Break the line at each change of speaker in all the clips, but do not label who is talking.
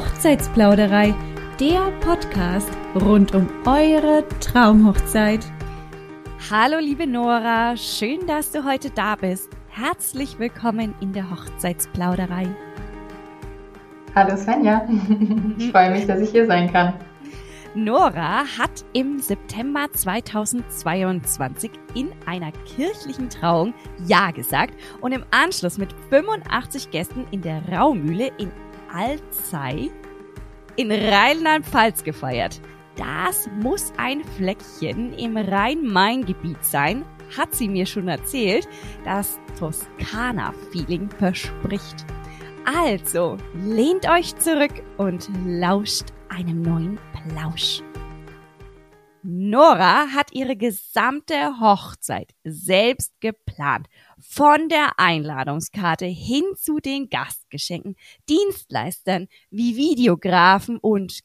Hochzeitsplauderei, der Podcast rund um eure Traumhochzeit. Hallo liebe Nora, schön, dass du heute da bist. Herzlich willkommen in der Hochzeitsplauderei.
Hallo Svenja, ich freue mich, dass ich hier sein kann.
Nora hat im September 2022 in einer kirchlichen Trauung Ja gesagt und im Anschluss mit 85 Gästen in der Raumühle in Alzey in Rheinland-Pfalz gefeiert. Das muss ein Fleckchen im Rhein-Main-Gebiet sein, hat sie mir schon erzählt, das Toskana-Feeling verspricht. Also, lehnt euch zurück und lauscht einem neuen Plausch. Nora hat ihre gesamte Hochzeit selbst geplant. Von der Einladungskarte hin zu den Gastgeschenken, Dienstleistern wie Videografen und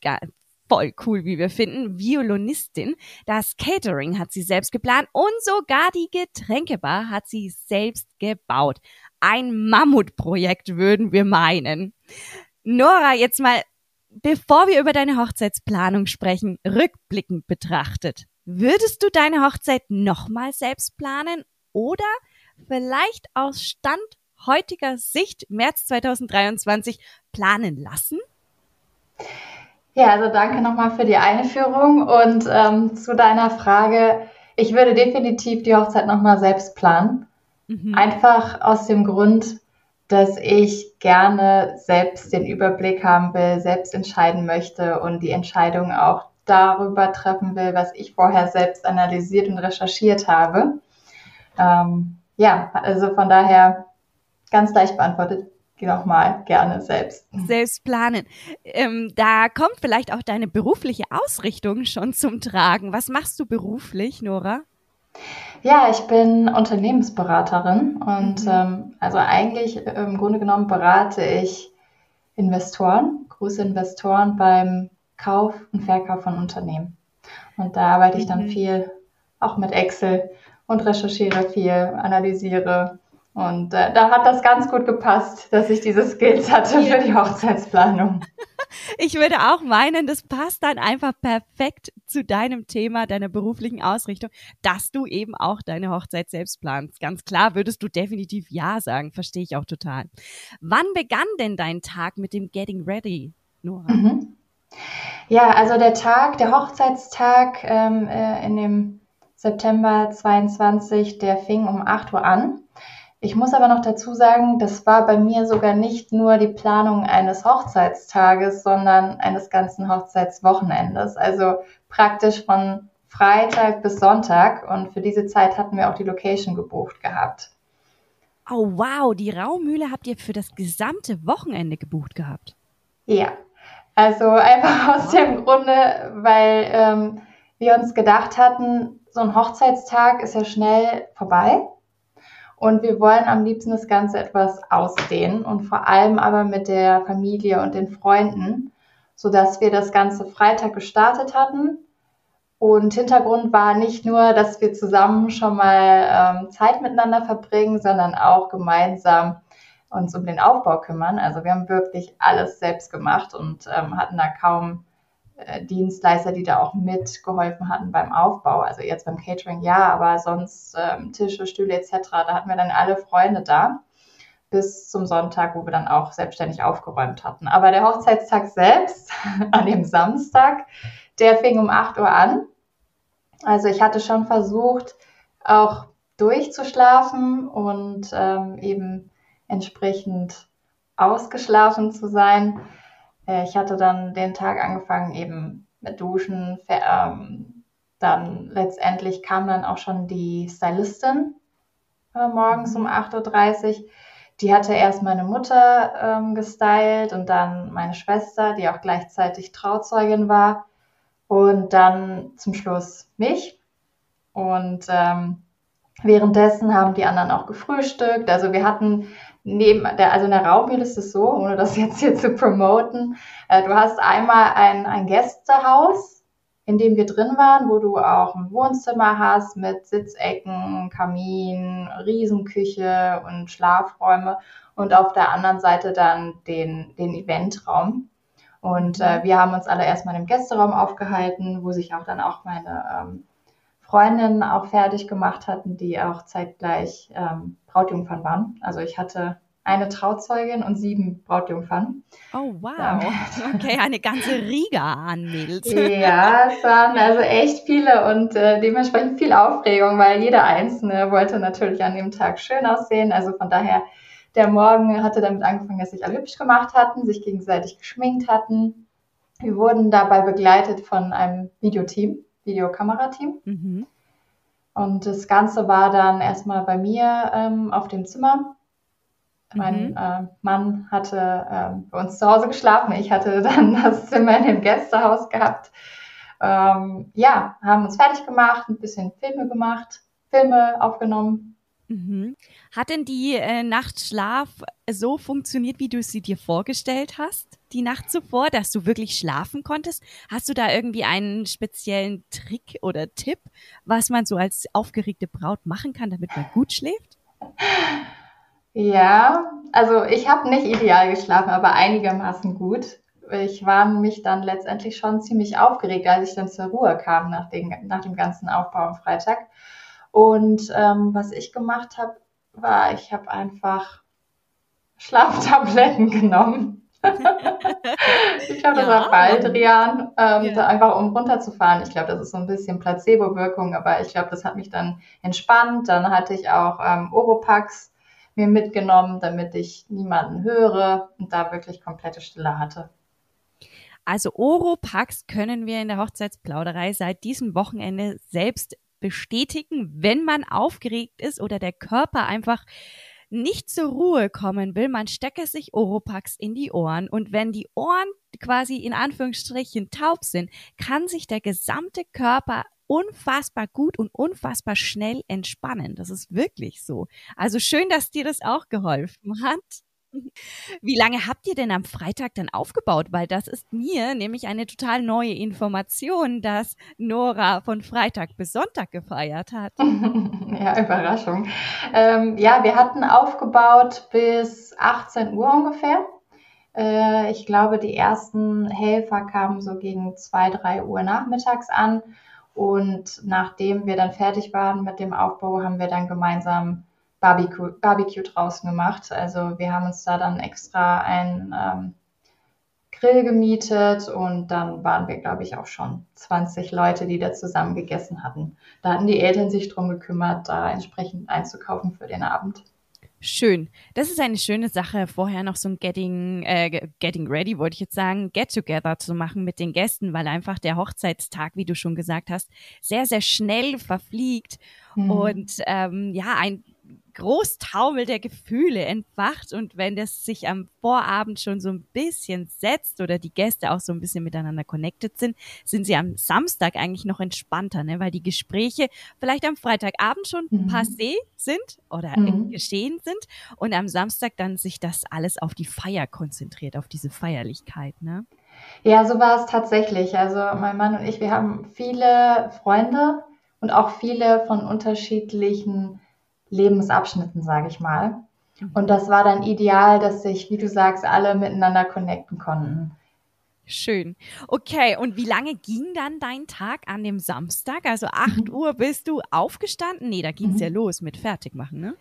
voll cool, wie wir finden, Violinistin. Das Catering hat sie selbst geplant und sogar die Getränkebar hat sie selbst gebaut. Ein Mammutprojekt würden wir meinen. Nora, jetzt mal Bevor wir über deine Hochzeitsplanung sprechen, rückblickend betrachtet, würdest du deine Hochzeit nochmal selbst planen oder vielleicht aus Stand heutiger Sicht, März 2023, planen lassen?
Ja, also danke nochmal für die Einführung und ähm, zu deiner Frage. Ich würde definitiv die Hochzeit nochmal selbst planen. Mhm. Einfach aus dem Grund, dass ich gerne selbst den Überblick haben will, selbst entscheiden möchte und die Entscheidung auch darüber treffen will, was ich vorher selbst analysiert und recherchiert habe. Ähm, ja, also von daher ganz leicht beantwortet, nochmal gerne selbst.
Selbst planen. Ähm, da kommt vielleicht auch deine berufliche Ausrichtung schon zum Tragen. Was machst du beruflich, Nora?
Ja, ich bin Unternehmensberaterin und mhm. ähm, also eigentlich im Grunde genommen berate ich Investoren, große Investoren beim Kauf und Verkauf von Unternehmen. Und da arbeite ich dann mhm. viel auch mit Excel und recherchiere viel, analysiere und äh, da hat das ganz gut gepasst, dass ich diese Skills hatte für die Hochzeitsplanung.
Ich würde auch meinen, das passt dann einfach perfekt zu deinem Thema, deiner beruflichen Ausrichtung, dass du eben auch deine Hochzeit selbst planst. Ganz klar würdest du definitiv Ja sagen, verstehe ich auch total. Wann begann denn dein Tag mit dem Getting Ready, Nora? Mhm.
Ja, also der Tag, der Hochzeitstag ähm, äh, in dem September 22, der fing um 8 Uhr an. Ich muss aber noch dazu sagen, das war bei mir sogar nicht nur die Planung eines Hochzeitstages, sondern eines ganzen Hochzeitswochenendes. Also praktisch von Freitag bis Sonntag. Und für diese Zeit hatten wir auch die Location gebucht gehabt.
Oh wow, die Raumühle habt ihr für das gesamte Wochenende gebucht gehabt.
Ja, also einfach aus dem Grunde, weil ähm, wir uns gedacht hatten, so ein Hochzeitstag ist ja schnell vorbei. Und wir wollen am liebsten das Ganze etwas ausdehnen und vor allem aber mit der Familie und den Freunden, so dass wir das Ganze Freitag gestartet hatten. Und Hintergrund war nicht nur, dass wir zusammen schon mal ähm, Zeit miteinander verbringen, sondern auch gemeinsam uns um den Aufbau kümmern. Also wir haben wirklich alles selbst gemacht und ähm, hatten da kaum Dienstleister, die da auch mitgeholfen hatten beim Aufbau. Also jetzt beim Catering ja, aber sonst ähm, Tische, Stühle etc. Da hatten wir dann alle Freunde da bis zum Sonntag, wo wir dann auch selbstständig aufgeräumt hatten. Aber der Hochzeitstag selbst, an dem Samstag, der fing um 8 Uhr an. Also ich hatte schon versucht, auch durchzuschlafen und ähm, eben entsprechend ausgeschlafen zu sein. Äh, ich hatte dann den Tag angefangen eben mit Duschen. Ähm, dann letztendlich kam dann auch schon die Stylistin äh, morgens um 8.30 Uhr. Die hatte erst meine Mutter ähm, gestylt und dann meine Schwester, die auch gleichzeitig Trauzeugin war. Und dann zum Schluss mich. Und ähm, währenddessen haben die anderen auch gefrühstückt. Also wir hatten neben der, also in der Raumhöhle ist es so, ohne das jetzt hier zu promoten, äh, du hast einmal ein, ein Gästehaus, in dem wir drin waren, wo du auch ein Wohnzimmer hast mit Sitzecken, Kamin, Riesenküche und Schlafräume und auf der anderen Seite dann den, den Eventraum. Und äh, wir haben uns alle erstmal im Gästeraum aufgehalten, wo sich auch dann auch meine ähm, Freundinnen auch fertig gemacht hatten, die auch zeitgleich ähm, Brautjungfern waren. Also ich hatte eine Trauzeugin und sieben Brautjungfern.
Oh, wow. Okay, eine ganze Riga an Mädels.
ja, es waren also echt viele und äh, dementsprechend viel Aufregung, weil jeder Einzelne wollte natürlich an dem Tag schön aussehen. Also von daher, der Morgen hatte damit angefangen, dass sich alle hübsch gemacht hatten, sich gegenseitig geschminkt hatten. Wir wurden dabei begleitet von einem Videoteam, Videokamerateam. Mhm. Und das Ganze war dann erstmal bei mir ähm, auf dem Zimmer mein mhm. äh, Mann hatte äh, bei uns zu Hause geschlafen. Ich hatte dann das Zimmer in dem Gästehaus gehabt. Ähm, ja, haben uns fertig gemacht, ein bisschen Filme gemacht, Filme aufgenommen.
Mhm. Hat denn die äh, Nachtschlaf so funktioniert, wie du sie dir vorgestellt hast, die Nacht zuvor, dass du wirklich schlafen konntest? Hast du da irgendwie einen speziellen Trick oder Tipp, was man so als aufgeregte Braut machen kann, damit man gut schläft?
Ja, also ich habe nicht ideal geschlafen, aber einigermaßen gut. Ich war mich dann letztendlich schon ziemlich aufgeregt, als ich dann zur Ruhe kam nach, den, nach dem ganzen Aufbau am Freitag. Und ähm, was ich gemacht habe, war, ich habe einfach Schlaftabletten genommen. ich glaube, das ja. war Baldrian, ähm, ja. einfach um runterzufahren. Ich glaube, das ist so ein bisschen Placebo-Wirkung, aber ich glaube, das hat mich dann entspannt. Dann hatte ich auch ähm, Oropax mir mitgenommen, damit ich niemanden höre und da wirklich komplette Stille hatte.
Also Oropax können wir in der Hochzeitsplauderei seit diesem Wochenende selbst bestätigen, wenn man aufgeregt ist oder der Körper einfach nicht zur Ruhe kommen will, man stecke sich Oropax in die Ohren und wenn die Ohren quasi in Anführungsstrichen taub sind, kann sich der gesamte Körper unfassbar gut und unfassbar schnell entspannen. Das ist wirklich so. Also schön, dass dir das auch geholfen hat. Wie lange habt ihr denn am Freitag dann aufgebaut? Weil das ist mir nämlich eine total neue Information, dass Nora von Freitag bis Sonntag gefeiert hat.
Ja, Überraschung. Ähm, ja, wir hatten aufgebaut bis 18 Uhr ungefähr. Äh, ich glaube, die ersten Helfer kamen so gegen 2, 3 Uhr nachmittags an. Und nachdem wir dann fertig waren mit dem Aufbau, haben wir dann gemeinsam Barbecue, Barbecue draußen gemacht. Also wir haben uns da dann extra ein ähm, Grill gemietet und dann waren wir, glaube ich, auch schon 20 Leute, die da zusammen gegessen hatten. Da hatten die Eltern sich drum gekümmert, da entsprechend einzukaufen für den Abend.
Schön. Das ist eine schöne Sache, vorher noch so ein Getting, äh, Getting Ready, wollte ich jetzt sagen, Get Together zu machen mit den Gästen, weil einfach der Hochzeitstag, wie du schon gesagt hast, sehr, sehr schnell verfliegt. Mhm. Und ähm, ja, ein Großtaumel der Gefühle entfacht und wenn das sich am Vorabend schon so ein bisschen setzt oder die Gäste auch so ein bisschen miteinander connected sind, sind sie am Samstag eigentlich noch entspannter, ne? weil die Gespräche vielleicht am Freitagabend schon mhm. passé sind oder mhm. geschehen sind und am Samstag dann sich das alles auf die Feier konzentriert, auf diese Feierlichkeit. Ne?
Ja, so war es tatsächlich. Also mein Mann und ich, wir haben viele Freunde und auch viele von unterschiedlichen Lebensabschnitten, sage ich mal. Und das war dann ideal, dass sich, wie du sagst, alle miteinander connecten konnten.
Schön. Okay, und wie lange ging dann dein Tag an dem Samstag? Also 8 mhm. Uhr bist du aufgestanden? Nee, da ging es mhm. ja los mit Fertigmachen, ne?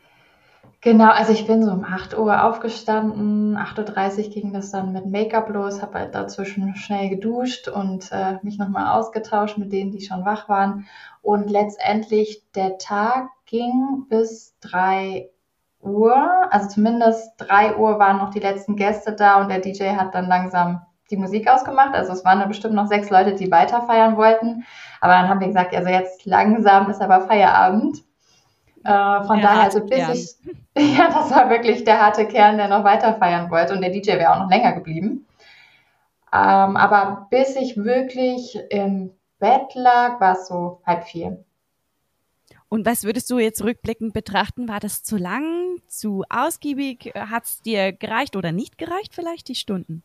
Genau, also ich bin so um 8 Uhr aufgestanden, 8.30 Uhr ging das dann mit Make-up los, habe halt dazwischen schnell geduscht und äh, mich nochmal ausgetauscht mit denen, die schon wach waren. Und letztendlich der Tag ging bis 3 Uhr, also zumindest 3 Uhr waren noch die letzten Gäste da und der DJ hat dann langsam die Musik ausgemacht. Also es waren dann bestimmt noch sechs Leute, die weiter feiern wollten. Aber dann haben wir gesagt, also jetzt langsam ist aber Feierabend. Äh, von der daher, also bis Kern. ich, ja, das war wirklich der harte Kern, der noch weiter feiern wollte und der DJ wäre auch noch länger geblieben. Ähm, aber bis ich wirklich im Bett lag, war es so halb vier.
Und was würdest du jetzt rückblickend betrachten? War das zu lang, zu ausgiebig? Hat es dir gereicht oder nicht gereicht vielleicht die Stunden?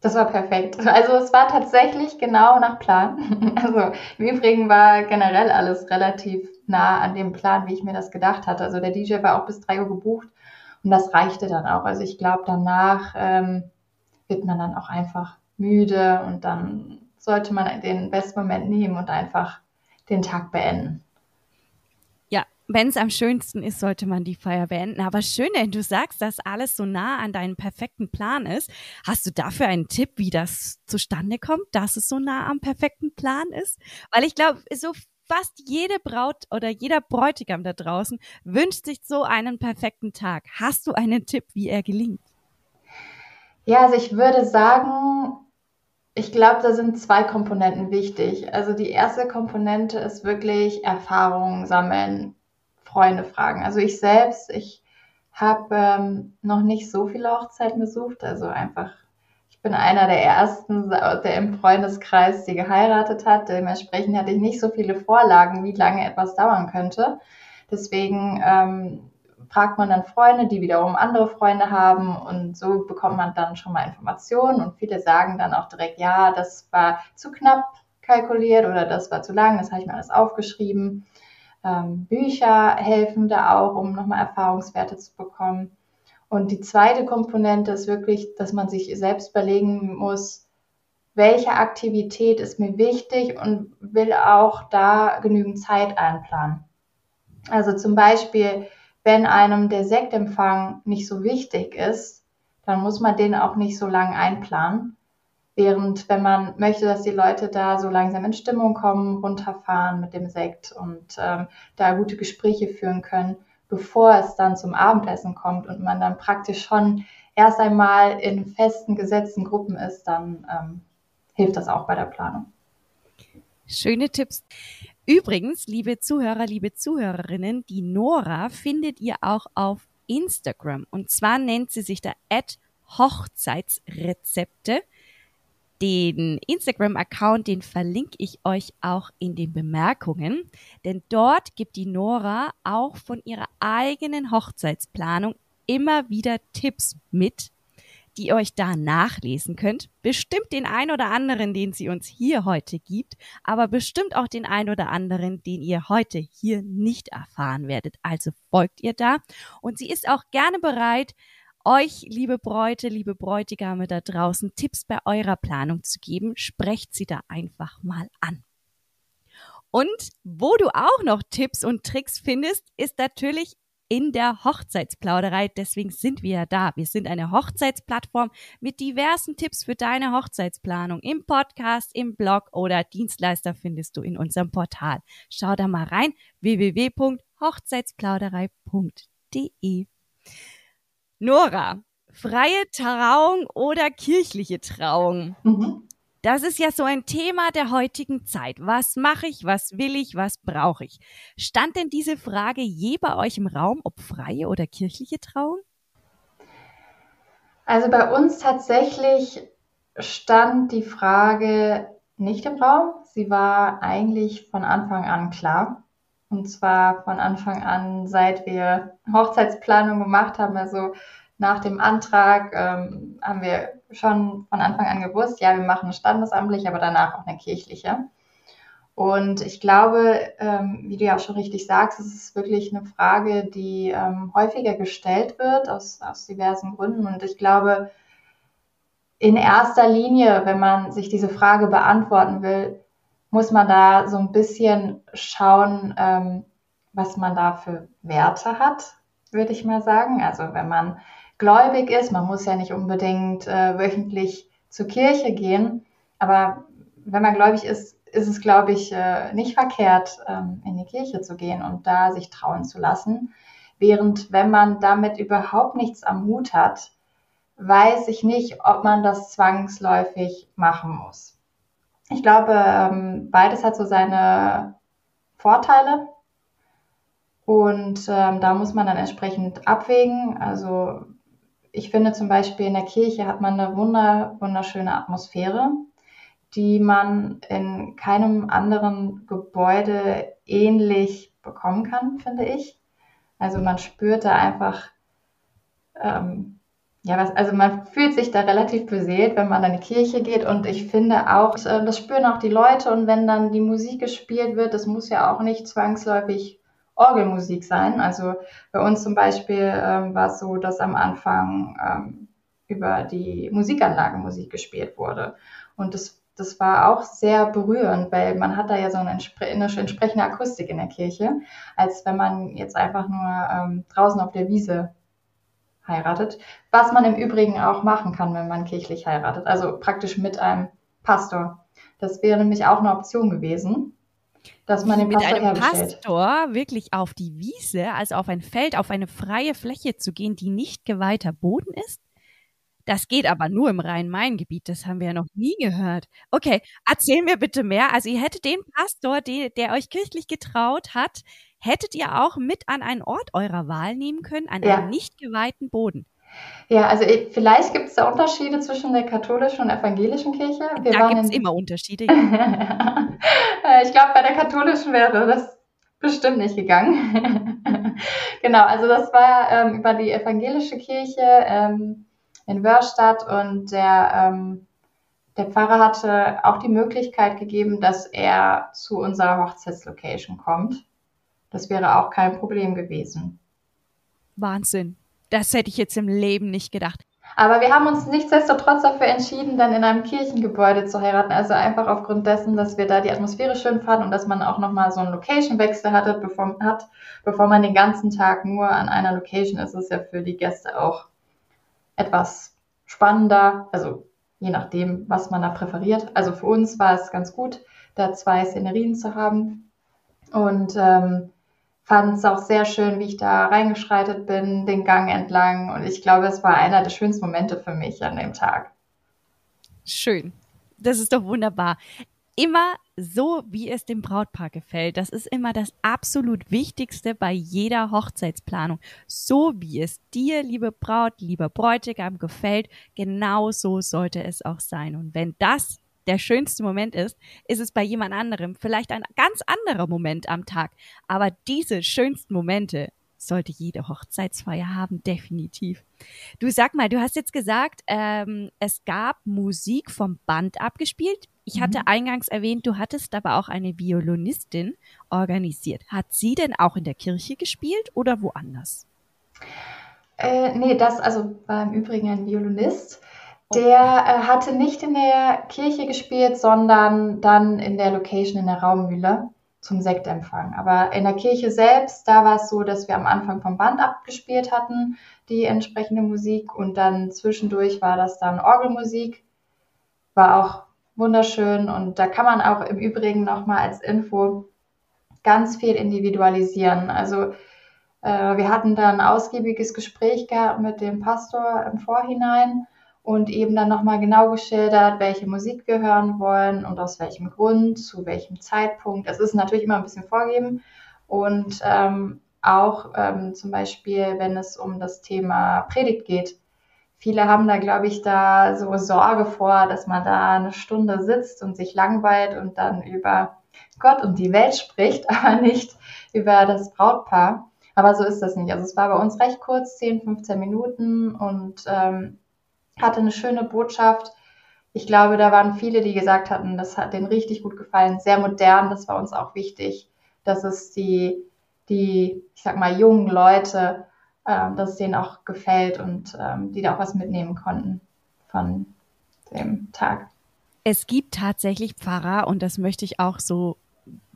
Das war perfekt. Also es war tatsächlich genau nach Plan. Also im Übrigen war generell alles relativ nah an dem Plan, wie ich mir das gedacht hatte. Also der DJ war auch bis drei Uhr gebucht und das reichte dann auch. Also ich glaube, danach ähm, wird man dann auch einfach müde und dann sollte man den besten Moment nehmen und einfach den Tag beenden.
Wenn es am schönsten ist, sollte man die Feier beenden. Aber schön, wenn du sagst, dass alles so nah an deinem perfekten Plan ist. Hast du dafür einen Tipp, wie das zustande kommt, dass es so nah am perfekten Plan ist? Weil ich glaube, so fast jede Braut oder jeder Bräutigam da draußen wünscht sich so einen perfekten Tag. Hast du einen Tipp, wie er gelingt?
Ja, also ich würde sagen, ich glaube, da sind zwei Komponenten wichtig. Also die erste Komponente ist wirklich Erfahrungen sammeln, Freunde fragen. Also ich selbst, ich habe ähm, noch nicht so viele Hochzeiten besucht, also einfach, ich bin einer der ersten, der im Freundeskreis, die geheiratet hat. Dementsprechend hatte ich nicht so viele Vorlagen, wie lange etwas dauern könnte. Deswegen ähm, fragt man dann Freunde, die wiederum andere Freunde haben und so bekommt man dann schon mal Informationen und viele sagen dann auch direkt, ja, das war zu knapp kalkuliert oder das war zu lang, das habe ich mir alles aufgeschrieben. Ähm, Bücher helfen da auch, um nochmal Erfahrungswerte zu bekommen. Und die zweite Komponente ist wirklich, dass man sich selbst überlegen muss, welche Aktivität ist mir wichtig und will auch da genügend Zeit einplanen. Also zum Beispiel, wenn einem der Sektempfang nicht so wichtig ist, dann muss man den auch nicht so lang einplanen. Während wenn man möchte, dass die Leute da so langsam in Stimmung kommen, runterfahren mit dem Sekt und ähm, da gute Gespräche führen können, bevor es dann zum Abendessen kommt und man dann praktisch schon erst einmal in festen, gesetzten Gruppen ist, dann ähm, hilft das auch bei der Planung.
Schöne Tipps. Übrigens, liebe Zuhörer, liebe Zuhörerinnen, die Nora findet ihr auch auf Instagram. Und zwar nennt sie sich da Hochzeitsrezepte. Den Instagram-Account, den verlinke ich euch auch in den Bemerkungen, denn dort gibt die Nora auch von ihrer eigenen Hochzeitsplanung immer wieder Tipps mit, die ihr euch da nachlesen könnt. Bestimmt den ein oder anderen, den sie uns hier heute gibt, aber bestimmt auch den ein oder anderen, den ihr heute hier nicht erfahren werdet. Also folgt ihr da. Und sie ist auch gerne bereit, euch, liebe Bräute, liebe Bräutigame da draußen, Tipps bei eurer Planung zu geben. Sprecht sie da einfach mal an. Und wo du auch noch Tipps und Tricks findest, ist natürlich in der Hochzeitsplauderei. Deswegen sind wir ja da. Wir sind eine Hochzeitsplattform mit diversen Tipps für deine Hochzeitsplanung im Podcast, im Blog oder Dienstleister findest du in unserem Portal. Schau da mal rein www.hochzeitsplauderei.de. Nora, freie Trauung oder kirchliche Trauung? Mhm. Das ist ja so ein Thema der heutigen Zeit. Was mache ich, was will ich, was brauche ich? Stand denn diese Frage je bei euch im Raum, ob freie oder kirchliche Trauung?
Also bei uns tatsächlich stand die Frage nicht im Raum. Sie war eigentlich von Anfang an klar. Und zwar von Anfang an, seit wir Hochzeitsplanung gemacht haben, also nach dem Antrag ähm, haben wir schon von Anfang an gewusst, ja, wir machen eine standesamtliche, aber danach auch eine kirchliche. Und ich glaube, ähm, wie du ja auch schon richtig sagst, es ist wirklich eine Frage, die ähm, häufiger gestellt wird aus, aus diversen Gründen. Und ich glaube, in erster Linie, wenn man sich diese Frage beantworten will, muss man da so ein bisschen schauen, ähm, was man da für Werte hat, würde ich mal sagen. Also wenn man gläubig ist. Man muss ja nicht unbedingt äh, wöchentlich zur Kirche gehen, aber wenn man gläubig ist, ist es, glaube ich, äh, nicht verkehrt, ähm, in die Kirche zu gehen und da sich trauen zu lassen. Während wenn man damit überhaupt nichts am Hut hat, weiß ich nicht, ob man das zwangsläufig machen muss. Ich glaube, ähm, beides hat so seine Vorteile. Und ähm, da muss man dann entsprechend abwägen. Also ich finde zum Beispiel in der Kirche hat man eine wunder, wunderschöne Atmosphäre, die man in keinem anderen Gebäude ähnlich bekommen kann, finde ich. Also man spürt da einfach, ähm, ja, was, also man fühlt sich da relativ beseelt, wenn man in die Kirche geht und ich finde auch, äh, das spüren auch die Leute und wenn dann die Musik gespielt wird, das muss ja auch nicht zwangsläufig Orgelmusik sein. Also bei uns zum Beispiel ähm, war es so, dass am Anfang ähm, über die Musikanlagen Musik gespielt wurde. Und das, das war auch sehr berührend, weil man hat da ja so eine, entspre eine entsprechende Akustik in der Kirche, als wenn man jetzt einfach nur ähm, draußen auf der Wiese heiratet, was man im Übrigen auch machen kann, wenn man kirchlich heiratet, also praktisch mit einem Pastor. Das wäre nämlich auch eine Option gewesen, dass man den
mit
Pastor
einem
herbestellt.
Pastor wirklich auf die Wiese, also auf ein Feld, auf eine freie Fläche zu gehen, die nicht geweihter Boden ist? Das geht aber nur im Rhein-Main-Gebiet. Das haben wir ja noch nie gehört. Okay, erzähl mir bitte mehr. Also ihr hättet den Pastor, der, der euch kirchlich getraut hat, hättet ihr auch mit an einen Ort eurer Wahl nehmen können, an
Ja.
einen nicht geweihten Boden.
Ja, also ich, vielleicht gibt es da Unterschiede zwischen der katholischen und evangelischen Kirche. Wir
da
waren
gibt's
in-
immer Unterschiede.
Äh, ich glaube, bei der katholischen wäre das bestimmt nicht gegangen. genau, also das war ähm, über die evangelische Kirche ähm, in Wörstadt und der, ähm, der Pfarrer hatte auch die Möglichkeit gegeben, dass er zu unserer Hochzeitslocation kommt. Das wäre auch kein Problem gewesen.
Wahnsinn. Das hätte ich jetzt im Leben nicht gedacht.
Aber wir haben uns nichtsdestotrotz dafür entschieden, dann in einem Kirchengebäude zu heiraten. Also einfach aufgrund dessen, dass wir da die Atmosphäre schön fanden und dass man auch nochmal so einen Location-Wechsel hatte, bevor, hat, bevor man den ganzen Tag nur an einer Location ist. ist ja für die Gäste auch etwas spannender. Also je nachdem, was man da präferiert. Also für uns war es ganz gut, da zwei Szenerien zu haben. Und ähm, fand es auch sehr schön, wie ich da reingeschreitet bin, den Gang entlang. Und ich glaube, es war einer der schönsten Momente für mich an dem Tag.
Schön. Das ist doch wunderbar. Immer so, wie es dem Brautpaar gefällt. Das ist immer das absolut Wichtigste bei jeder Hochzeitsplanung. So wie es dir, liebe Braut, lieber Bräutigam, gefällt, genau so sollte es auch sein. Und wenn das der schönste Moment ist, ist es bei jemand anderem vielleicht ein ganz anderer Moment am Tag. Aber diese schönsten Momente sollte jede Hochzeitsfeier haben, definitiv. Du sag mal, du hast jetzt gesagt, ähm, es gab Musik vom Band abgespielt. Ich hatte
Mhm.
eingangs erwähnt, du hattest aber auch eine Violinistin organisiert. Hat sie denn auch in der Kirche gespielt oder woanders?
Äh, nee, das also war im Übrigen ein Violinist. Der äh, hatte nicht in der Kirche gespielt, sondern dann in der Location in der Raummühle zum Sektempfang. Aber in der Kirche selbst, da war es so, dass wir am Anfang vom Band abgespielt hatten, die entsprechende Musik. Und dann zwischendurch war das dann Orgelmusik. War auch wunderschön. Und da kann man auch im Übrigen nochmal als Info ganz viel individualisieren. Also äh, wir hatten dann ein ausgiebiges Gespräch gehabt mit dem Pastor im Vorhinein und eben dann nochmal genau geschildert, welche Musik wir hören wollen und aus welchem Grund, zu welchem Zeitpunkt. Es ist natürlich immer ein bisschen vorgeben und ähm, auch ähm, zum Beispiel, wenn es um das Thema Predigt geht. Viele haben da, glaube ich, da so Sorge vor, dass man da eine Stunde sitzt und sich langweilt und dann über Gott und die Welt spricht, aber nicht über das Brautpaar. Aber so ist das nicht. Also es war bei uns recht kurz, 10, 15 Minuten und ähm, hatte eine schöne Botschaft. Ich glaube, da waren viele, die gesagt hatten, das hat denen richtig gut gefallen. Sehr modern, das war uns auch wichtig, dass es die, die ich sag mal, jungen Leute, ähm, dass es denen auch gefällt und ähm, die da auch was mitnehmen konnten von dem Tag.
Es gibt tatsächlich Pfarrer, und das möchte ich auch so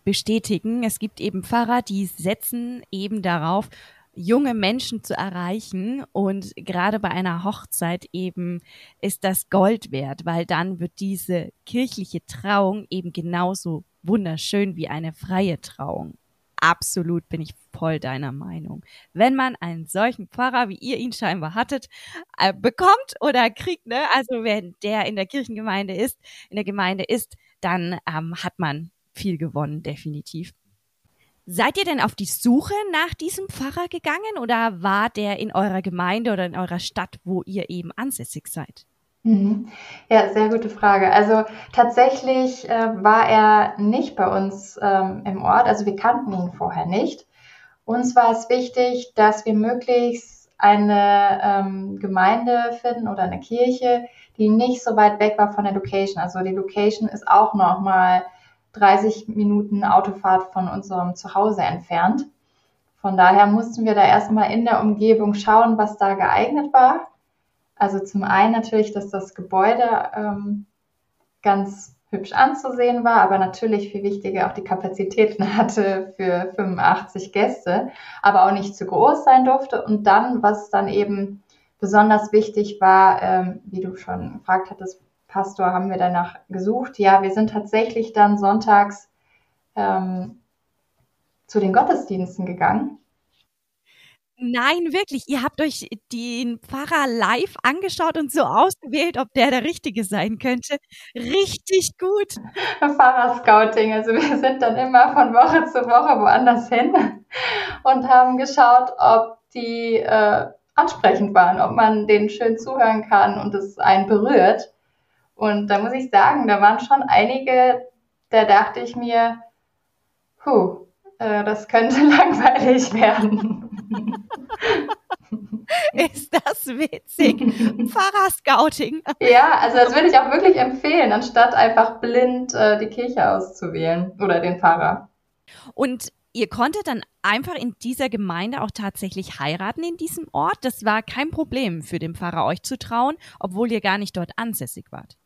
bestätigen. Es gibt eben Pfarrer, die setzen eben darauf, junge Menschen zu erreichen. Und gerade bei einer Hochzeit eben ist das Gold wert, weil dann wird diese kirchliche Trauung eben genauso wunderschön wie eine freie Trauung. Absolut bin ich voll deiner Meinung. Wenn man einen solchen Pfarrer, wie ihr ihn scheinbar hattet, äh, bekommt oder kriegt, ne, also wenn der in der Kirchengemeinde ist, in der Gemeinde ist, dann ähm, hat man viel gewonnen, definitiv. Seid ihr denn auf die Suche nach diesem Pfarrer gegangen oder war der in eurer Gemeinde oder in eurer Stadt, wo ihr eben ansässig seid?
Mhm. Ja, sehr gute Frage. Also tatsächlich äh, war er nicht bei uns ähm, im Ort, also wir kannten ihn vorher nicht. Uns war es wichtig, dass wir möglichst eine ähm, Gemeinde finden oder eine Kirche, die nicht so weit weg war von der Location. Also die Location ist auch noch mal 30 Minuten Autofahrt von unserem Zuhause entfernt. Von daher mussten wir da erstmal in der Umgebung schauen, was da geeignet war. Also zum einen natürlich, dass das Gebäude ähm, ganz hübsch anzusehen war, aber natürlich viel wichtiger auch die Kapazitäten hatte für 85 Gäste, aber auch nicht zu groß sein durfte. Und dann, was dann eben besonders wichtig war, ähm, wie du schon gefragt hattest, Pastor, haben wir danach gesucht. Ja, wir sind tatsächlich dann sonntags ähm, zu den Gottesdiensten gegangen
Nein, wirklich. Ihr habt euch den Pfarrer live angeschaut und so ausgewählt, ob der der Richtige sein könnte. Richtig gut.
Pfarrer-Scouting. Also wir sind dann immer von Woche zu Woche woanders hin und haben geschaut, ob die äh, ansprechend waren, ob man denen schön zuhören kann und es einen berührt. Und da muss ich sagen, da waren schon einige, da dachte ich mir, puh, äh, das könnte langweilig werden.
Ist das witzig? Pfarrer-Scouting.
Ja, also das würde ich auch wirklich empfehlen, anstatt einfach blind äh, die Kirche auszuwählen oder den Pfarrer.
Und ihr konntet dann einfach in dieser Gemeinde auch tatsächlich heiraten in diesem Ort. Das war kein Problem für den Pfarrer, euch zu trauen, obwohl ihr gar nicht dort ansässig wart.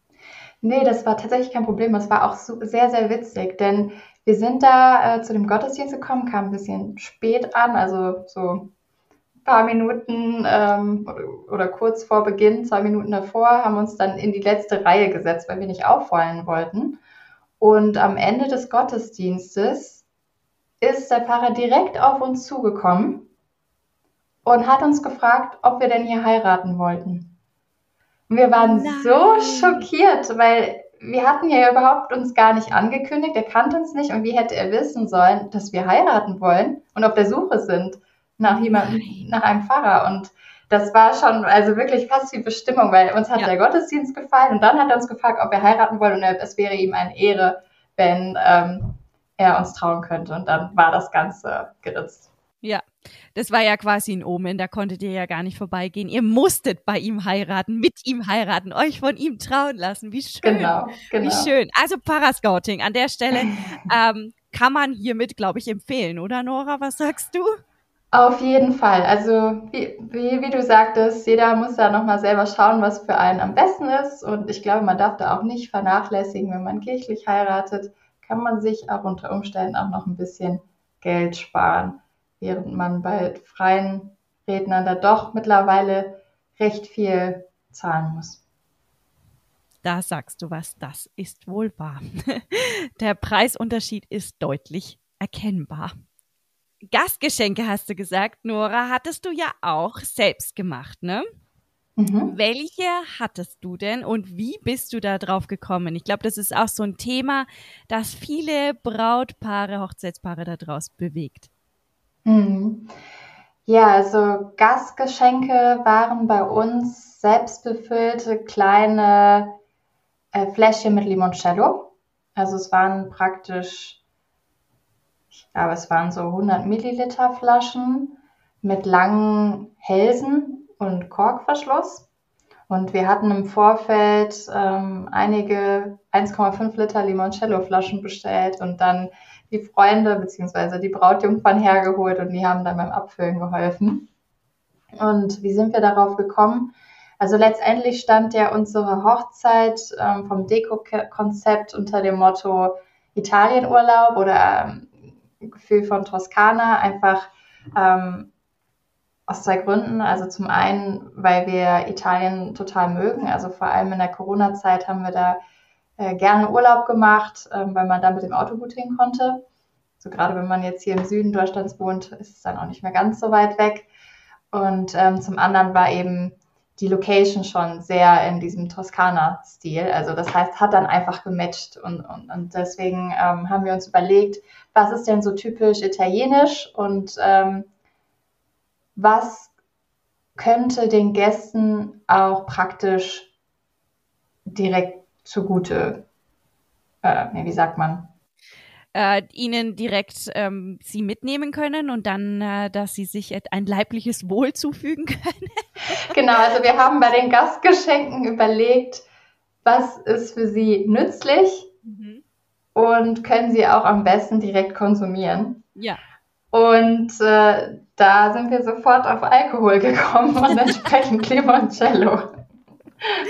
Nee, das war tatsächlich kein Problem. Es war auch so, sehr, sehr witzig, denn wir sind da äh, zu dem Gottesdienst gekommen, kam ein bisschen spät an, also so ein paar Minuten ähm, oder, kurz vor Beginn, zwei Minuten davor, haben uns dann in die letzte Reihe gesetzt, weil wir nicht auffallen wollten. Und am Ende des Gottesdienstes ist der Pfarrer direkt auf uns zugekommen und hat uns gefragt, ob wir denn hier heiraten wollten. Und wir waren Nein. so schockiert, weil wir hatten ja überhaupt uns gar nicht angekündigt, er kannte uns nicht und wie hätte er wissen sollen, dass wir heiraten wollen und auf der Suche sind nach jemandem, nach einem Pfarrer und das war schon also wirklich fast wie Bestimmung, weil uns hat ja. der Gottesdienst gefallen und dann hat er uns gefragt, ob wir heiraten wollen und es wäre ihm eine Ehre, wenn ähm, er uns trauen könnte und dann war das Ganze geritzt.
Ja, das war ja quasi ein Omen, da konntet ihr ja gar nicht vorbeigehen. Ihr musstet bei ihm heiraten, mit ihm heiraten, euch von ihm trauen lassen. Wie schön. Genau, genau. Wie schön. Also Parascouting an der Stelle ähm, kann man hiermit, glaube ich, empfehlen, oder Nora? Was sagst du?
Auf jeden Fall. Also wie, wie, wie du sagtest, jeder muss da nochmal selber schauen, was für einen am besten ist. Und ich glaube, man darf da auch nicht vernachlässigen, wenn man kirchlich heiratet, kann man sich auch unter Umständen auch noch ein bisschen Geld sparen während man bei freien Rednern da doch mittlerweile recht viel zahlen muss.
Da sagst du was, das ist wohl wahr. Der Preisunterschied ist deutlich erkennbar. Gastgeschenke hast du gesagt, Nora, hattest du ja auch selbst gemacht, ne? Mhm. Welche hattest du denn und wie bist du da drauf gekommen? Ich glaube, das ist auch so ein Thema, das viele Brautpaare, Hochzeitspaare da draus bewegt.
Mhm. Ja, also Gastgeschenke waren bei uns selbstbefüllte kleine äh, Fläschchen mit Limoncello. Also es waren praktisch, ich glaube, es waren so 100 Milliliter Flaschen mit langen Hälsen und Korkverschluss. Und wir hatten im Vorfeld ähm, einige 1,5 Liter Limoncello Flaschen bestellt und dann die Freunde bzw. die Brautjungfern hergeholt und die haben dann beim Abfüllen geholfen. Und wie sind wir darauf gekommen? Also letztendlich stand ja unsere Hochzeit ähm, vom Deko-Konzept unter dem Motto Italienurlaub oder ähm, Gefühl von Toskana einfach ähm, aus zwei Gründen. Also zum einen, weil wir Italien total mögen. Also vor allem in der Corona-Zeit haben wir da äh, gerne Urlaub gemacht, ähm, weil man da mit dem Auto gut hin konnte. So gerade wenn man jetzt hier im Süden Deutschlands wohnt, ist es dann auch nicht mehr ganz so weit weg. Und ähm, zum anderen war eben die Location schon sehr in diesem Toskana-Stil. Also das heißt, hat dann einfach gematcht und, und, und deswegen ähm, haben wir uns überlegt, was ist denn so typisch italienisch und ähm, was könnte den Gästen auch praktisch direkt zugute, äh, nee, wie sagt man?
Äh, ihnen direkt ähm, sie mitnehmen können und dann, äh, dass sie sich ein leibliches Wohl zufügen können.
genau, also wir haben bei den Gastgeschenken überlegt, was ist für sie nützlich mhm. und können sie auch am besten direkt konsumieren.
Ja.
Und äh, da sind wir sofort auf Alkohol gekommen und entsprechend Limoncello.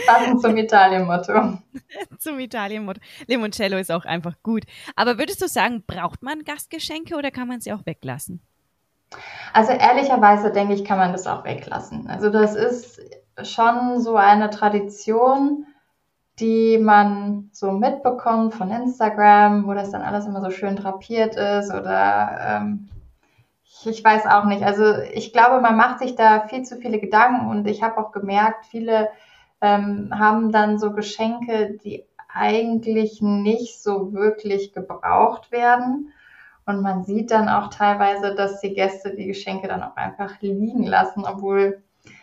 Passend zum Italien-Motto.
zum Italien-Motto. Limoncello ist auch einfach gut. Aber würdest du sagen, braucht man Gastgeschenke oder kann man sie auch weglassen?
Also ehrlicherweise denke ich, kann man das auch weglassen. Also das ist schon so eine Tradition, die man so mitbekommt von Instagram, wo das dann alles immer so schön drapiert ist oder ähm, ich, ich weiß auch nicht. Also ich glaube, man macht sich da viel zu viele Gedanken und ich habe auch gemerkt, viele ähm, haben dann so Geschenke, die eigentlich nicht so wirklich gebraucht werden. Und man sieht dann auch teilweise, dass die Gäste die Geschenke dann auch einfach liegen lassen, obwohl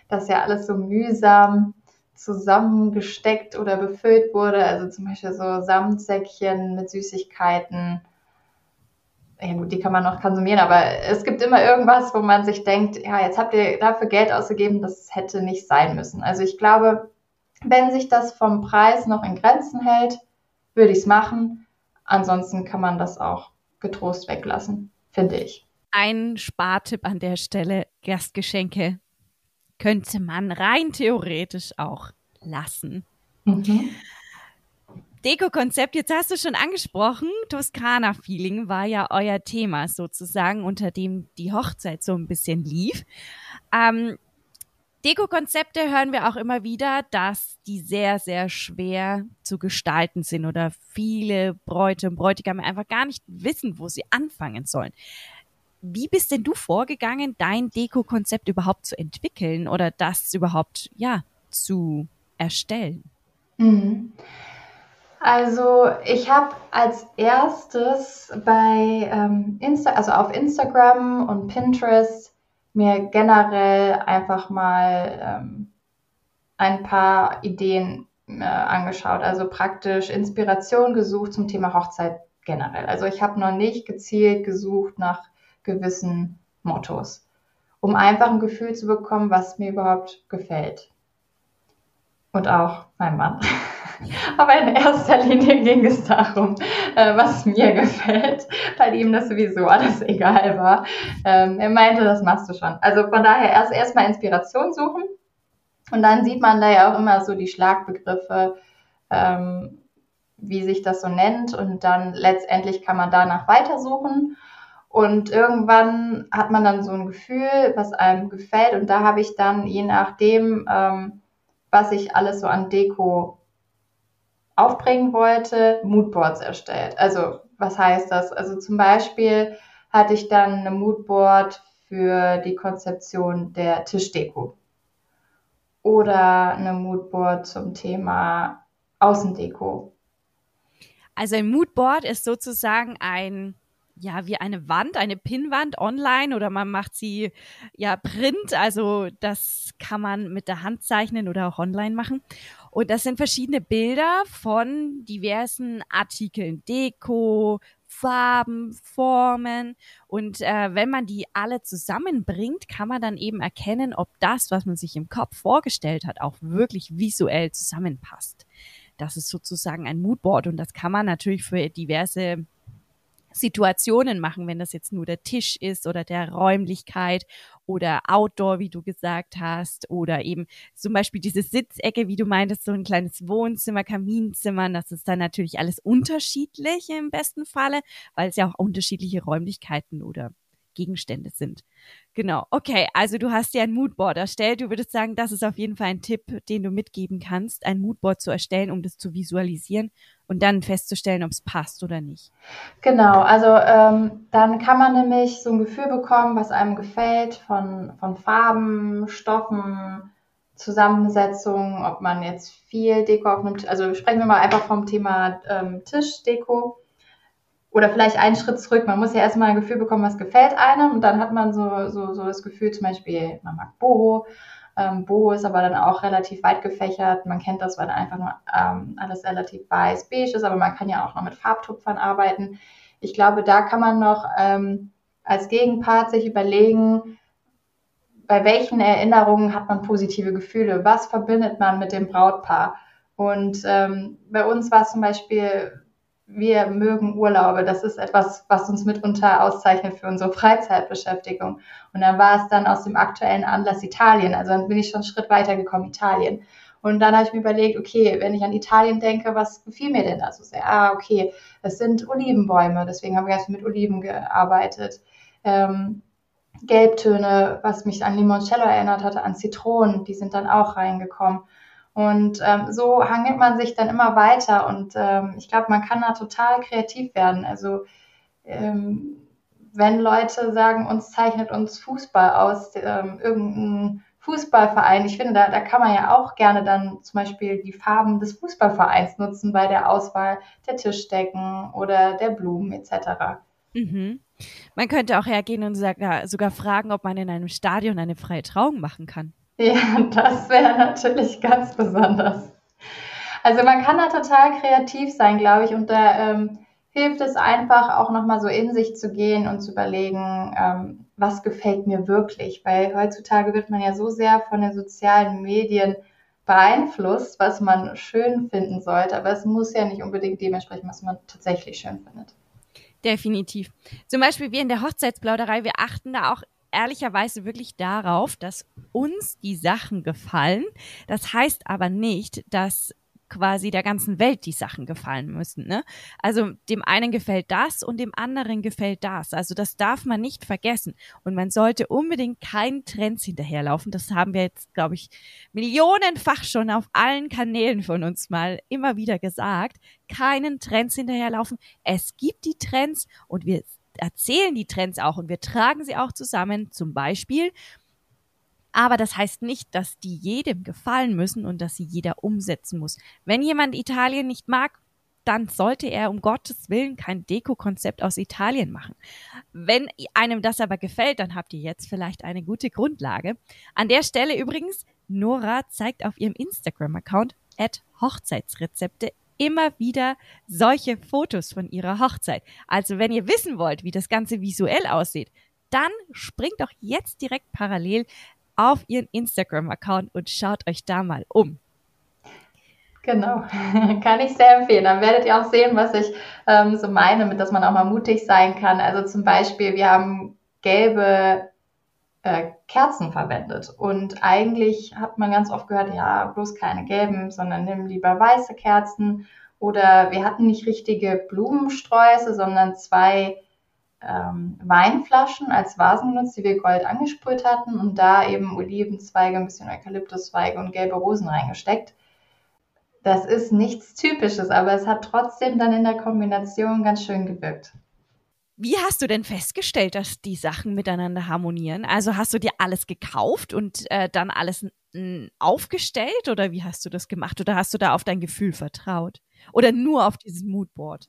das ja alles so mühsam zusammengesteckt oder befüllt wurde. Also zum Beispiel so Samtsäckchen mit Süßigkeiten. Ja gut, die kann man noch konsumieren, aber es gibt immer irgendwas, wo man sich denkt, ja, jetzt habt ihr dafür Geld ausgegeben, das hätte nicht sein müssen. Also ich glaube, wenn sich das vom Preis noch in Grenzen hält, würde ich es machen. Ansonsten kann man das auch getrost weglassen, finde ich.
Ein Spartipp an der Stelle, Gastgeschenke könnte man rein theoretisch auch lassen. Mhm. Deko-Konzept, jetzt hast du schon angesprochen, Toskana-Feeling war ja euer Thema sozusagen, unter dem die Hochzeit so ein bisschen lief. Ähm, Deko-Konzepte hören wir auch immer wieder, dass die sehr, sehr schwer zu gestalten sind oder viele Bräute und Bräutigame einfach gar nicht wissen, wo sie anfangen sollen. Wie bist denn du vorgegangen, dein Deko-Konzept überhaupt zu entwickeln oder das überhaupt, ja, zu erstellen?
Mhm. Also ich habe als erstes bei ähm, Insta, also auf Instagram und Pinterest mir generell einfach mal ähm, ein paar Ideen äh, angeschaut, also praktisch Inspiration gesucht zum Thema Hochzeit generell. Also ich habe noch nicht gezielt gesucht nach gewissen Mottos, um einfach ein Gefühl zu bekommen, was mir überhaupt gefällt. Und auch mein Mann. Aber in erster Linie ging es darum, äh, was mir gefällt, weil ihm das sowieso alles egal war. Ähm, er meinte, das machst du schon. Also von daher erst erstmal Inspiration suchen. Und dann sieht man da ja auch immer so die Schlagbegriffe, ähm, wie sich das so nennt. Und dann letztendlich kann man danach weitersuchen. Und irgendwann hat man dann so ein Gefühl, was einem gefällt. Und da habe ich dann, je nachdem, ähm, was ich alles so an Deko aufbringen wollte, Moodboards erstellt. Also was heißt das? Also zum Beispiel hatte ich dann eine Moodboard für die Konzeption der Tischdeko oder eine Moodboard zum Thema Außendeko.
Also ein Moodboard ist sozusagen ein ja, wie eine Wand, eine Pinnwand online oder man macht sie ja print, also das kann man mit der Hand zeichnen oder auch online machen. Und das sind verschiedene Bilder von diversen Artikeln, Deko, Farben, Formen. Und äh, wenn man die alle zusammenbringt, kann man dann eben erkennen, ob das, was man sich im Kopf vorgestellt hat, auch wirklich visuell zusammenpasst. Das ist sozusagen ein Moodboard und das kann man natürlich für diverse Situationen machen, wenn das jetzt nur der Tisch ist oder der Räumlichkeit oder Outdoor, wie du gesagt hast, oder eben zum Beispiel diese Sitzecke, wie du meintest, so ein kleines Wohnzimmer, Kaminzimmer, das ist dann natürlich alles unterschiedlich im besten Falle, weil es ja auch unterschiedliche Räumlichkeiten oder Gegenstände sind. Genau. Okay, also du hast dir ein Moodboard erstellt. Du würdest sagen, das ist auf jeden Fall ein Tipp, den du mitgeben kannst, ein Moodboard zu erstellen, um das zu visualisieren und dann festzustellen, ob es passt oder nicht.
Genau, also ähm, dann kann man nämlich so ein Gefühl bekommen, was einem gefällt von, von Farben, Stoffen, Zusammensetzung, ob man jetzt viel Deko aufnimmt. Also sprechen wir mal einfach vom Thema ähm, Tischdeko oder vielleicht einen Schritt zurück. Man muss ja erstmal ein Gefühl bekommen, was gefällt einem und dann hat man so, so, so das Gefühl, zum Beispiel, man mag Boho. Ähm, Boho ist aber dann auch relativ weit gefächert. Man kennt das, weil einfach nur ähm, alles relativ weiß, beige ist, aber man kann ja auch noch mit Farbtupfern arbeiten. Ich glaube, da kann man noch ähm, als Gegenpart sich überlegen, bei welchen Erinnerungen hat man positive Gefühle? Was verbindet man mit dem Brautpaar? Und ähm, bei uns war es zum Beispiel wir mögen Urlaube. Das ist etwas, was uns mitunter auszeichnet für unsere Freizeitbeschäftigung. Und dann war es dann aus dem aktuellen Anlass Italien. Also dann bin ich schon einen Schritt weiter gekommen, Italien. Und dann habe ich mir überlegt, okay, wenn ich an Italien denke, was gefiel mir denn da so sehr? Ah, okay, es sind Olivenbäume, deswegen haben wir ganz mit Oliven gearbeitet. Ähm, Gelbtöne, was mich an Limoncello erinnert hatte, an Zitronen, die sind dann auch reingekommen. Und ähm, so hangelt man sich dann immer weiter und ähm, ich glaube, man kann da total kreativ werden. Also ähm, wenn Leute sagen, uns zeichnet uns Fußball aus, ähm, irgendein Fußballverein, ich finde, da, da kann man ja auch gerne dann zum Beispiel die Farben des Fußballvereins nutzen bei der Auswahl der Tischdecken oder der Blumen etc.
Mhm. Man könnte auch hergehen und sogar, sogar fragen, ob man in einem Stadion eine freie Trauung machen kann.
Ja, das wäre natürlich ganz besonders. Also man kann da total kreativ sein, glaube ich, und da ähm, hilft es einfach auch nochmal so in sich zu gehen und zu überlegen, ähm, was gefällt mir wirklich, weil heutzutage wird man ja so sehr von den sozialen Medien beeinflusst, was man schön finden sollte, aber es muss ja nicht unbedingt dementsprechend, was man tatsächlich schön findet.
Definitiv. Zum Beispiel wir in der Hochzeitsplauderei, wir achten da auch ehrlicherweise wirklich darauf, dass uns die Sachen gefallen. Das heißt aber nicht, dass quasi der ganzen Welt die Sachen gefallen müssen. Ne? Also dem einen gefällt das und dem anderen gefällt das. Also das darf man nicht vergessen. Und man sollte unbedingt keinen Trends hinterherlaufen. Das haben wir jetzt, glaube ich, millionenfach schon auf allen Kanälen von uns mal immer wieder gesagt. Keinen Trends hinterherlaufen. Es gibt die Trends und wir erzählen die Trends auch und wir tragen sie auch zusammen. Zum Beispiel aber das heißt nicht, dass die jedem gefallen müssen und dass sie jeder umsetzen muss. Wenn jemand Italien nicht mag, dann sollte er um Gottes Willen kein Deko-Konzept aus Italien machen. Wenn einem das aber gefällt, dann habt ihr jetzt vielleicht eine gute Grundlage. An der Stelle übrigens, Nora zeigt auf ihrem Instagram-Account at Hochzeitsrezepte immer wieder solche Fotos von ihrer Hochzeit. Also wenn ihr wissen wollt, wie das Ganze visuell aussieht, dann springt doch jetzt direkt parallel auf ihren Instagram-Account und schaut euch da mal um.
Genau, kann ich sehr empfehlen. Dann werdet ihr auch sehen, was ich ähm, so meine, mit dass man auch mal mutig sein kann. Also zum Beispiel, wir haben gelbe äh, Kerzen verwendet und eigentlich hat man ganz oft gehört, ja, bloß keine gelben, sondern nimm lieber weiße Kerzen. Oder wir hatten nicht richtige Blumensträuße, sondern zwei ähm, Weinflaschen als Vasen genutzt, die wir Gold angesprüht hatten und da eben Olivenzweige, ein bisschen Eukalyptuszweige und gelbe Rosen reingesteckt. Das ist nichts Typisches, aber es hat trotzdem dann in der Kombination ganz schön gewirkt.
Wie hast du denn festgestellt, dass die Sachen miteinander harmonieren? Also hast du dir alles gekauft und äh, dann alles aufgestellt oder wie hast du das gemacht? Oder hast du da auf dein Gefühl vertraut? Oder nur auf dieses Moodboard?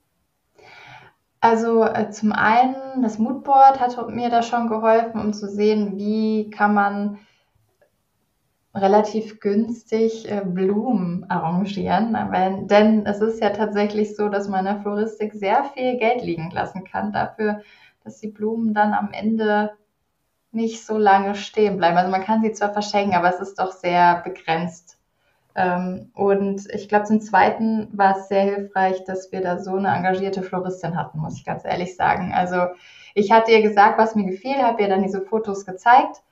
Also äh, zum einen, das Moodboard hat mir da schon geholfen, um zu sehen, wie kann man relativ günstig äh, Blumen arrangieren. Weil, denn es ist ja tatsächlich so, dass man in der Floristik sehr viel Geld liegen lassen kann dafür, dass die Blumen dann am Ende nicht so lange stehen bleiben. Also man kann sie zwar verschenken, aber es ist doch sehr begrenzt ähm, und ich glaube, zum Zweiten war es sehr hilfreich, dass wir da so eine engagierte Floristin hatten, muss ich ganz ehrlich sagen. Also ich hatte ihr gesagt, was mir gefiel, habe ihr dann diese Fotos gezeigt.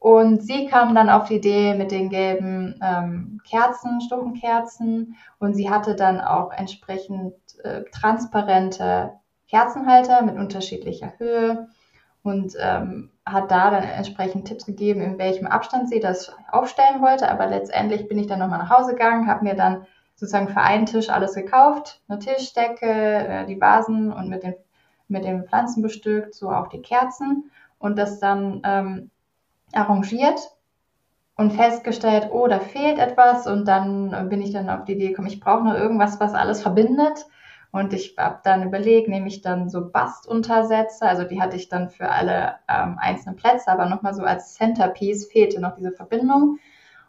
Und sie kam dann auf die Idee mit den gelben ähm, Kerzen, Stumpenkerzen. Und sie hatte dann auch entsprechend äh, transparente Kerzenhalter mit unterschiedlicher Höhe und ähm, hat da dann entsprechend Tipps gegeben, in welchem Abstand sie das aufstellen wollte. Aber letztendlich bin ich dann nochmal nach Hause gegangen, habe mir dann sozusagen für einen Tisch alles gekauft, eine Tischdecke, äh, die Vasen und mit den, mit den Pflanzen bestückt, so auch die Kerzen und das dann ähm, arrangiert und festgestellt, oh, da fehlt etwas und dann bin ich dann auf die Idee gekommen, ich brauche noch irgendwas, was alles verbindet und ich habe dann überlegt, nehme ich dann so Bastuntersätze, also die hatte ich dann für alle ähm, einzelnen Plätze, aber nochmal so als Centerpiece fehlte noch diese Verbindung.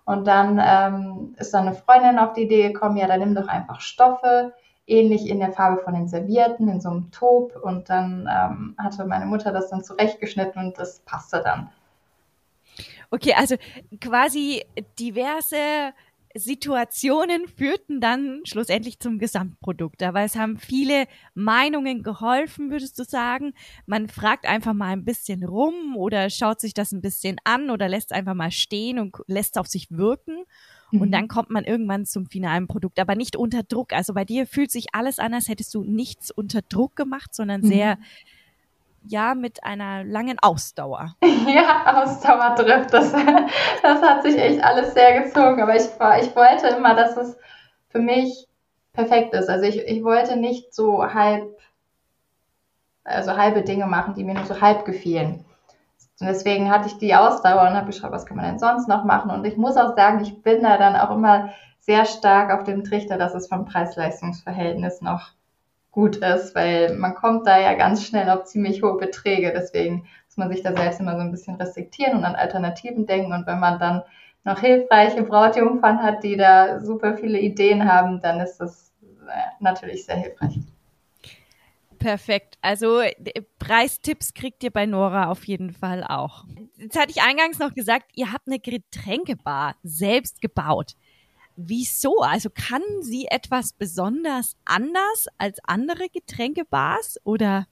Und dann ähm, ist dann eine Freundin auf die Idee gekommen, ja, dann nimm doch einfach Stoffe, ähnlich in der Farbe von den Servierten, in so einem Taub. Und dann ähm, hatte meine Mutter das dann zurechtgeschnitten und das passte dann.
Okay, also quasi diverse Situationen führten dann schlussendlich zum Gesamtprodukt. Aber es haben viele Meinungen geholfen, würdest du sagen. Man fragt einfach mal ein bisschen rum oder schaut sich das ein bisschen an oder lässt einfach mal stehen und lässt auf sich wirken. mhm. und dann kommt man irgendwann zum finalen Produkt, aber nicht unter Druck. Also bei dir fühlt sich alles an, als hättest du nichts unter Druck gemacht, sondern sehr, mhm. Ja, mit einer langen Ausdauer.
Ja, Ausdauer trifft das. Das hat sich echt alles sehr gezogen, aber ich, ich wollte immer, dass es für mich perfekt ist. Also ich, ich wollte nicht so halb, also halbe Dinge machen, die mir nur so halb gefielen. Und deswegen hatte ich die Ausdauer und habe geschaut, was kann man denn sonst noch machen. Und ich muss auch sagen, ich bin da dann auch immer sehr stark auf dem Trichter, dass es vom Preis-Leistungs-Verhältnis noch gut ist, weil man kommt da ja ganz schnell auf ziemlich hohe Beträge. Deswegen muss man sich da selbst immer so ein bisschen restriktieren und an Alternativen denken. Und wenn man dann noch hilfreiche Brautjungfern hat, die da super viele Ideen haben, dann ist das äh, natürlich sehr hilfreich.
Perfekt. Also Preistipps kriegt ihr bei Nora auf jeden Fall auch. Jetzt hatte ich eingangs noch gesagt, ihr habt eine Getränkebar selbst gebaut. Wieso? Also kann sie etwas besonders anders als andere Getränkebars oder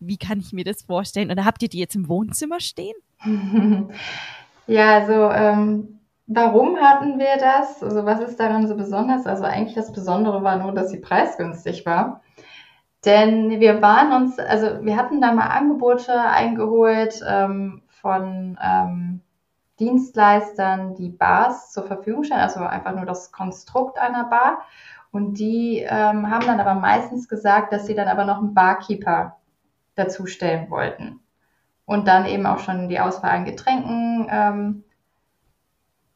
wie kann ich mir das vorstellen? Oder habt ihr die jetzt im Wohnzimmer stehen?
ja, also ähm, warum hatten wir das? Also was ist daran so besonders? Also eigentlich das Besondere war nur, dass sie preisgünstig war. Denn wir waren uns, also wir hatten da mal Angebote eingeholt ähm, von ähm, Dienstleistern, die Bars zur Verfügung stellen, also einfach nur das Konstrukt einer Bar. Und die ähm, haben dann aber meistens gesagt, dass sie dann aber noch einen Barkeeper dazustellen wollten. Und dann eben auch schon die Auswahl an Getränken ähm,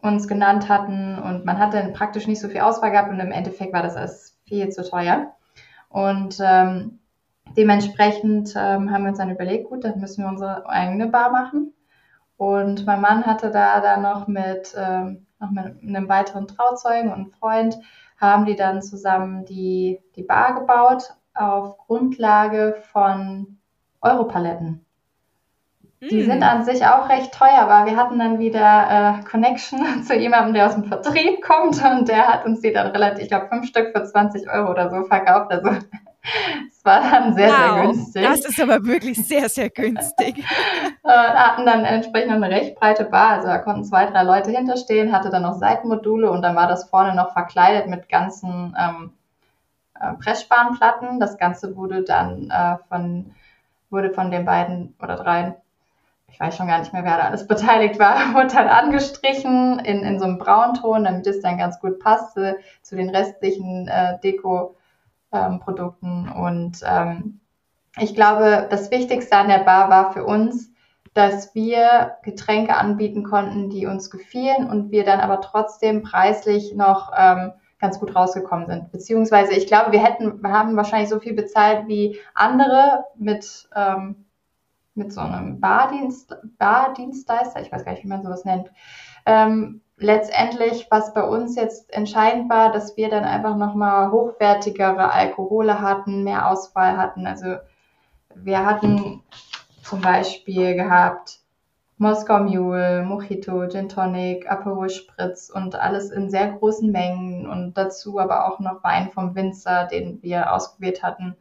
uns genannt hatten. Und man hat dann praktisch nicht so viel Auswahl gehabt und im Endeffekt war das alles viel zu teuer. Und ähm, dementsprechend ähm, haben wir uns dann überlegt, gut, dann müssen wir unsere eigene Bar machen. Und mein Mann hatte da dann noch mit, ähm, noch mit einem weiteren Trauzeugen und Freund, haben die dann zusammen die, die Bar gebaut auf Grundlage von Europaletten. Die sind hm. an sich auch recht teuer, aber wir hatten dann wieder äh, Connection zu jemandem, der aus dem Vertrieb kommt und der hat uns die dann relativ, ich glaube, fünf Stück für 20 Euro oder so verkauft. Also es war dann sehr, wow, sehr günstig.
Das ist aber wirklich sehr, sehr günstig.
und hatten dann entsprechend eine recht breite Bar, also da konnten zwei, drei Leute hinterstehen, hatte dann noch Seitenmodule und dann war das vorne noch verkleidet mit ganzen ähm, äh, Pressspanplatten. Das Ganze wurde dann äh, von, wurde von den beiden oder dreien ich weiß schon gar nicht mehr, wer da alles beteiligt war, wurde dann angestrichen in, in so einem Braunton, damit es dann ganz gut passte zu den restlichen äh, Deko-Produkten. Ähm, und ähm, ich glaube, das Wichtigste an der Bar war für uns, dass wir Getränke anbieten konnten, die uns gefielen und wir dann aber trotzdem preislich noch ähm, ganz gut rausgekommen sind. Beziehungsweise ich glaube, wir hätten, wir haben wahrscheinlich so viel bezahlt wie andere mit ähm, mit so einem Bardienst, Bardienstleister, ich weiß gar nicht, wie man sowas nennt. Ähm, letztendlich, was bei uns jetzt entscheidend war, dass wir dann einfach nochmal hochwertigere Alkohole hatten, mehr Auswahl hatten. Also wir hatten zum Beispiel gehabt Moskau Mule, Mojito, Gin Tonic, Aperol Spritz und alles in sehr großen Mengen und dazu aber auch noch Wein vom Winzer, den wir ausgewählt hatten.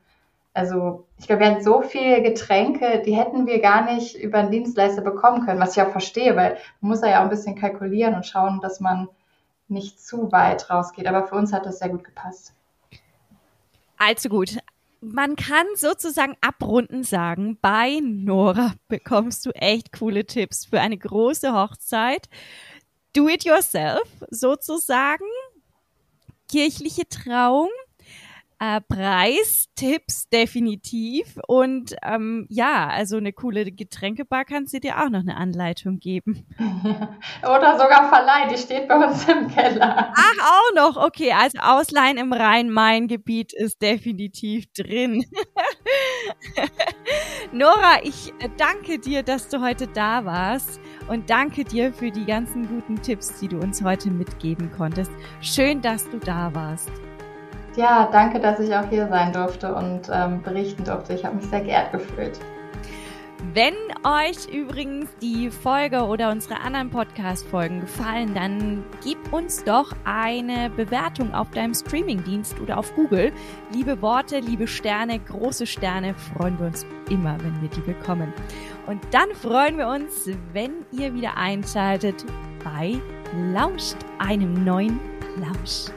Also ich glaube, wir hatten so viele Getränke, die hätten wir gar nicht über einen Dienstleister bekommen können, was ich auch verstehe, weil man muss ja auch ein bisschen kalkulieren und schauen, dass man nicht zu weit rausgeht. Aber für uns hat das sehr gut gepasst.
Allzu gut. Man kann sozusagen abrunden sagen, bei Nora bekommst du echt coole Tipps für eine große Hochzeit. Do it yourself sozusagen. Kirchliche Trauung äh, Preistipps definitiv. Und ähm, ja, also eine coole Getränkebar kannst du dir auch noch eine Anleitung geben.
Oder sogar verleihen, die steht bei uns im Keller.
Ach, auch noch. Okay, also Ausleihen im Rhein-Main-Gebiet ist definitiv drin. Nora, ich danke dir, dass du heute da warst und danke dir für die ganzen guten Tipps, die du uns heute mitgeben konntest. Schön, dass du da warst.
Ja, danke, dass ich auch hier sein durfte und ähm, berichten durfte. Ich habe mich sehr geehrt gefühlt.
Wenn euch übrigens die Folge oder unsere anderen Podcast-Folgen gefallen, dann gib uns doch eine Bewertung auf deinem Streamingdienst oder auf Google. Liebe Worte, liebe Sterne, große Sterne, freuen wir uns immer, wenn wir die bekommen. Und dann freuen wir uns, wenn ihr wieder einschaltet bei lauscht einem neuen Plausch.